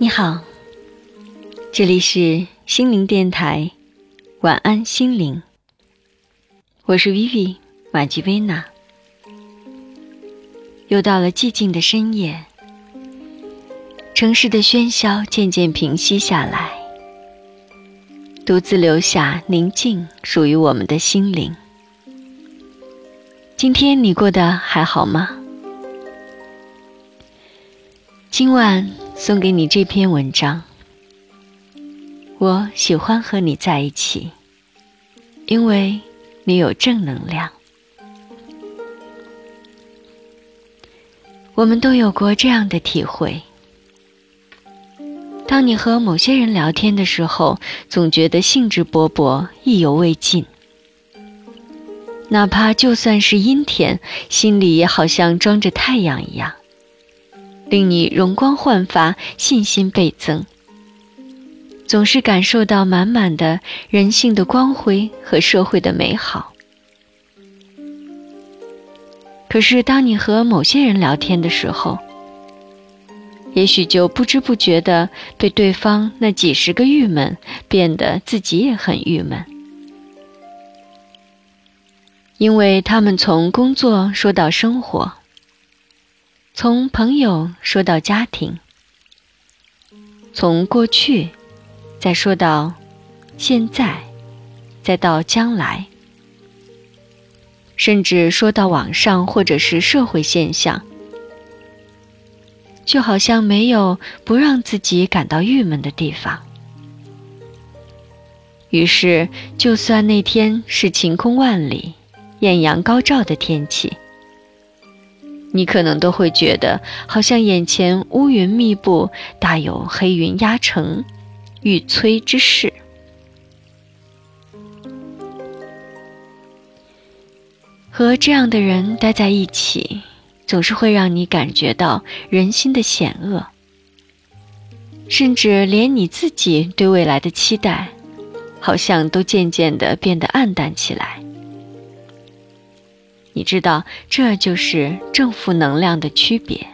你好，这里是心灵电台，晚安心灵。我是 Vivi 马吉薇娜。又到了寂静的深夜，城市的喧嚣渐渐平息下来，独自留下宁静属于我们的心灵。今天你过得还好吗？今晚送给你这篇文章。我喜欢和你在一起，因为你有正能量。我们都有过这样的体会：当你和某些人聊天的时候，总觉得兴致勃勃、意犹未尽；哪怕就算是阴天，心里也好像装着太阳一样，令你容光焕发、信心倍增，总是感受到满满的人性的光辉和社会的美好。可是，当你和某些人聊天的时候，也许就不知不觉的被对方那几十个郁闷变得自己也很郁闷，因为他们从工作说到生活，从朋友说到家庭，从过去再说到现在，再到将来。甚至说到网上或者是社会现象，就好像没有不让自己感到郁闷的地方。于是，就算那天是晴空万里、艳阳高照的天气，你可能都会觉得好像眼前乌云密布，大有黑云压城、欲摧之势。和这样的人待在一起，总是会让你感觉到人心的险恶，甚至连你自己对未来的期待，好像都渐渐的变得暗淡起来。你知道，这就是正负能量的区别。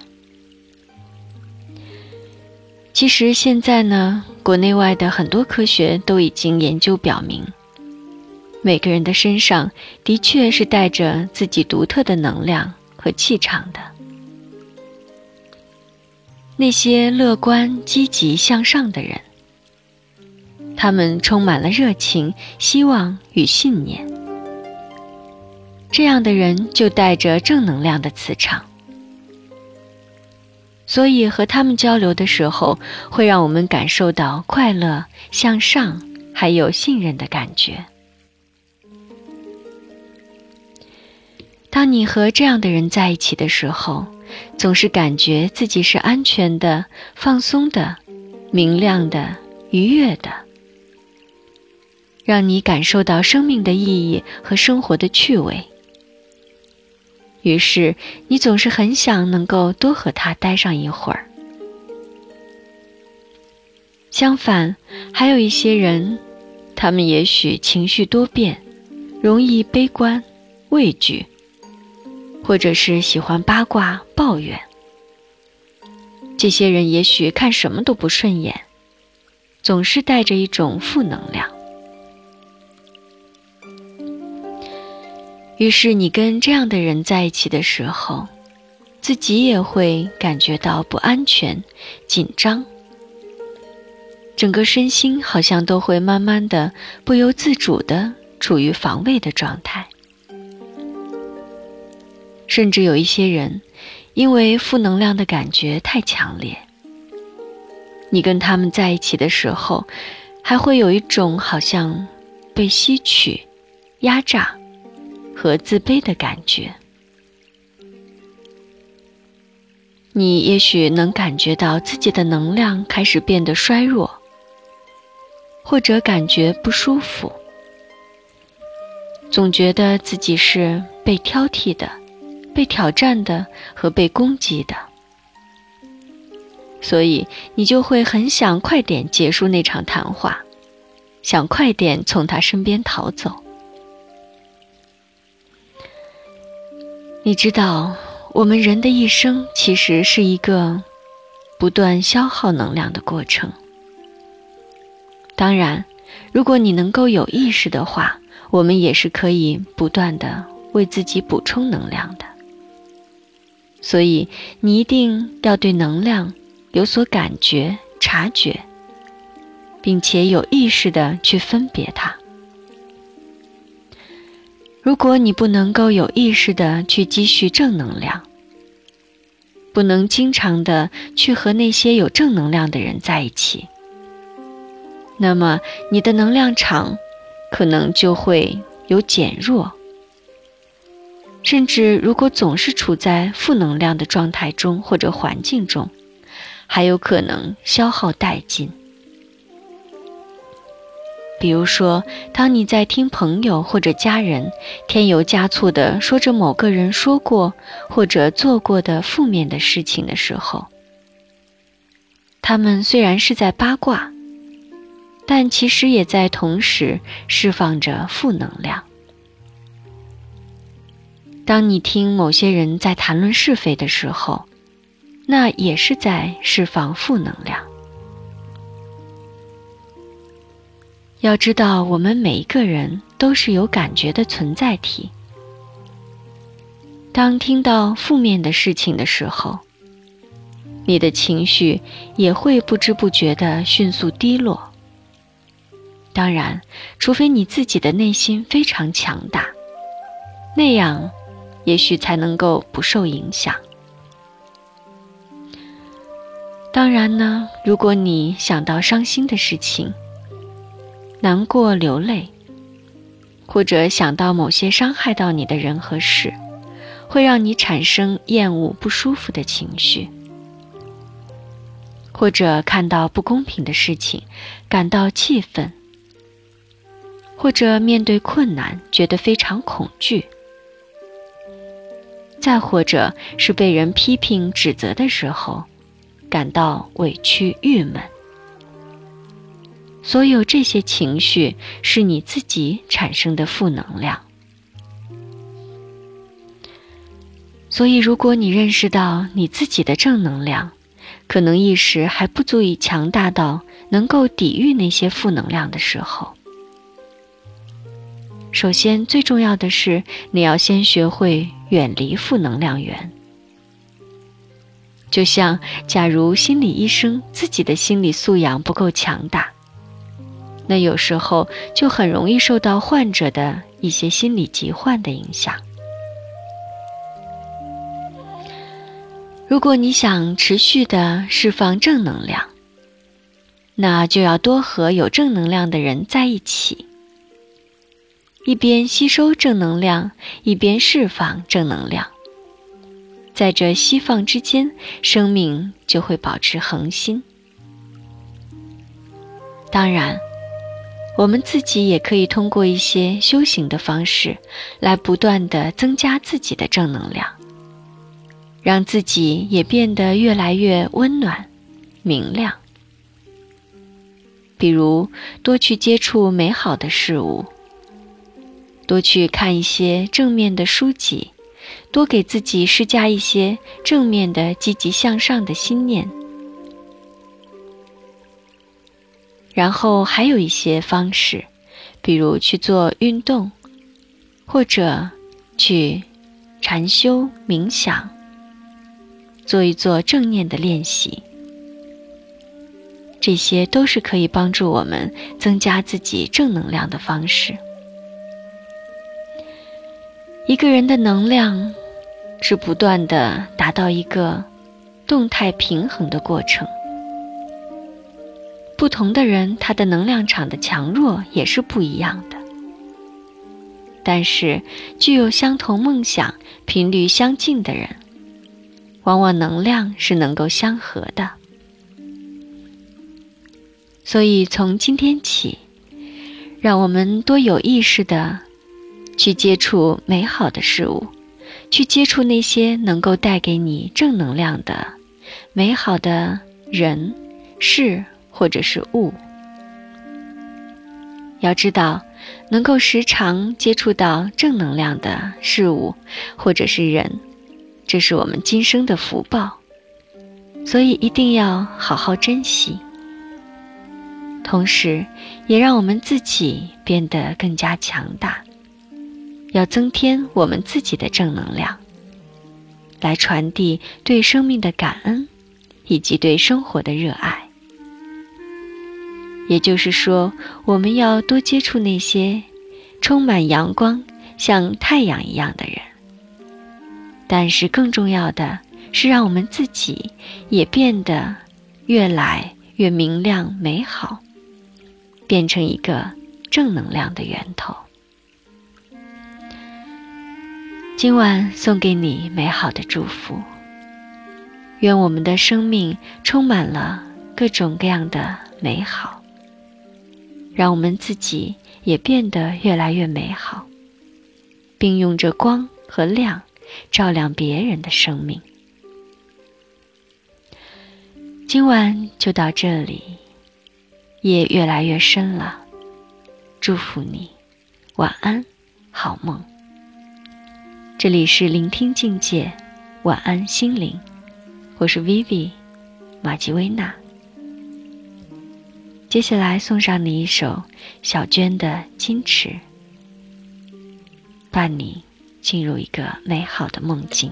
其实现在呢，国内外的很多科学都已经研究表明。每个人的身上的确是带着自己独特的能量和气场的。那些乐观、积极向上的人，他们充满了热情、希望与信念。这样的人就带着正能量的磁场，所以和他们交流的时候，会让我们感受到快乐、向上，还有信任的感觉。当你和这样的人在一起的时候，总是感觉自己是安全的、放松的、明亮的、愉悦的，让你感受到生命的意义和生活的趣味。于是，你总是很想能够多和他待上一会儿。相反，还有一些人，他们也许情绪多变，容易悲观、畏惧。或者是喜欢八卦、抱怨，这些人也许看什么都不顺眼，总是带着一种负能量。于是你跟这样的人在一起的时候，自己也会感觉到不安全、紧张，整个身心好像都会慢慢的、不由自主的处于防卫的状态。甚至有一些人，因为负能量的感觉太强烈，你跟他们在一起的时候，还会有一种好像被吸取、压榨和自卑的感觉。你也许能感觉到自己的能量开始变得衰弱，或者感觉不舒服，总觉得自己是被挑剔的。被挑战的和被攻击的，所以你就会很想快点结束那场谈话，想快点从他身边逃走。你知道，我们人的一生其实是一个不断消耗能量的过程。当然，如果你能够有意识的话，我们也是可以不断的为自己补充能量的。所以，你一定要对能量有所感觉、察觉，并且有意识的去分别它。如果你不能够有意识的去积蓄正能量，不能经常的去和那些有正能量的人在一起，那么你的能量场可能就会有减弱，甚至如果总是处在负能量的状态中或者环境中，还有可能消耗殆尽。比如说，当你在听朋友或者家人添油加醋地说着某个人说过或者做过的负面的事情的时候，他们虽然是在八卦，但其实也在同时释放着负能量。当你听某些人在谈论是非的时候，那也是在释放负能量。要知道，我们每一个人都是有感觉的存在体。当听到负面的事情的时候，你的情绪也会不知不觉的迅速低落。当然，除非你自己的内心非常强大，那样也许才能够不受影响。当然呢，如果你想到伤心的事情，难过流泪，或者想到某些伤害到你的人和事，会让你产生厌恶、不舒服的情绪；或者看到不公平的事情，感到气愤；或者面对困难觉得非常恐惧；再或者是被人批评、指责的时候，感到委屈、郁闷。所有这些情绪是你自己产生的负能量，所以如果你认识到你自己的正能量，可能一时还不足以强大到能够抵御那些负能量的时候，首先最重要的是你要先学会远离负能量源。就像假如心理医生自己的心理素养不够强大。那有时候就很容易受到患者的一些心理疾患的影响。如果你想持续的释放正能量，那就要多和有正能量的人在一起，一边吸收正能量，一边释放正能量。在这吸放之间，生命就会保持恒心。当然。我们自己也可以通过一些修行的方式，来不断的增加自己的正能量，让自己也变得越来越温暖、明亮。比如，多去接触美好的事物，多去看一些正面的书籍，多给自己施加一些正面的、积极向上的心念。然后还有一些方式，比如去做运动，或者去禅修冥想，做一做正念的练习。这些都是可以帮助我们增加自己正能量的方式。一个人的能量是不断的达到一个动态平衡的过程。不同的人，他的能量场的强弱也是不一样的。但是，具有相同梦想、频率相近的人，往往能量是能够相合的。所以，从今天起，让我们多有意识的去接触美好的事物，去接触那些能够带给你正能量的、美好的。人、事或者是物。要知道，能够时常接触到正能量的事物或者是人，这是我们今生的福报，所以一定要好好珍惜。同时，也让我们自己变得更加强大，要增添我们自己的正能量，来传递对生命的感恩，以及对生活的热爱。也就是说，我们要多接触那些充满阳光、像太阳一样的人。但是，更重要的是，让我们自己也变得越来越明亮、美好。变成一个正能量的源头。今晚送给你美好的祝福，愿我们的生命充满了各种各样的美好，让我们自己也变得越来越美好，并用着光和亮照亮别人的生命。今晚就到这里。夜越来越深了，祝福你，晚安，好梦。这里是聆听境界，晚安心灵，我是 Vivi 马吉薇娜。接下来送上你一首小娟的《矜持》，伴你进入一个美好的梦境。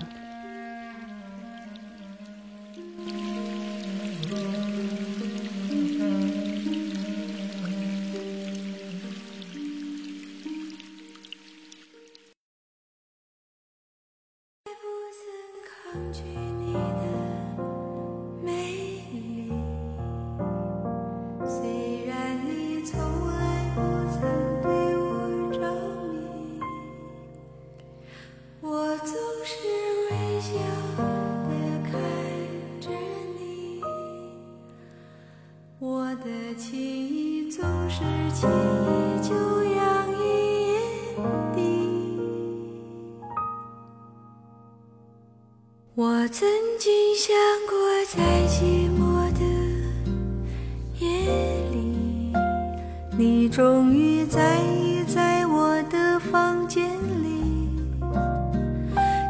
终于在在我的房间里。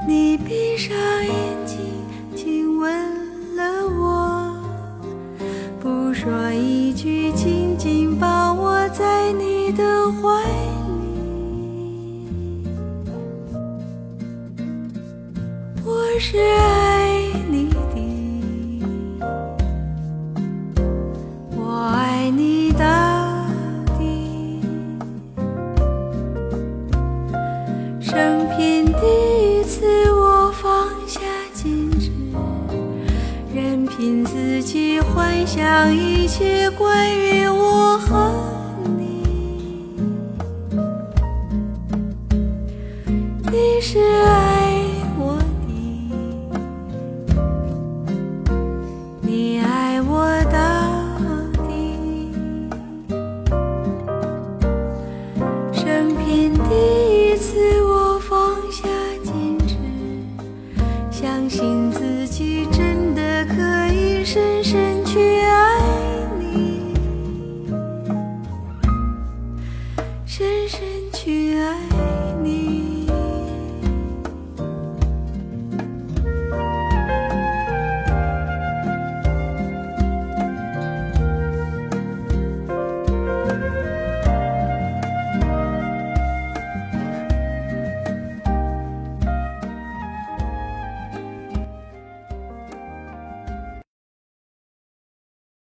你闭上眼睛，亲吻了我，不说一句，紧紧抱我在你的怀里。我是爱。关于我和你，你是爱。深深去爱你。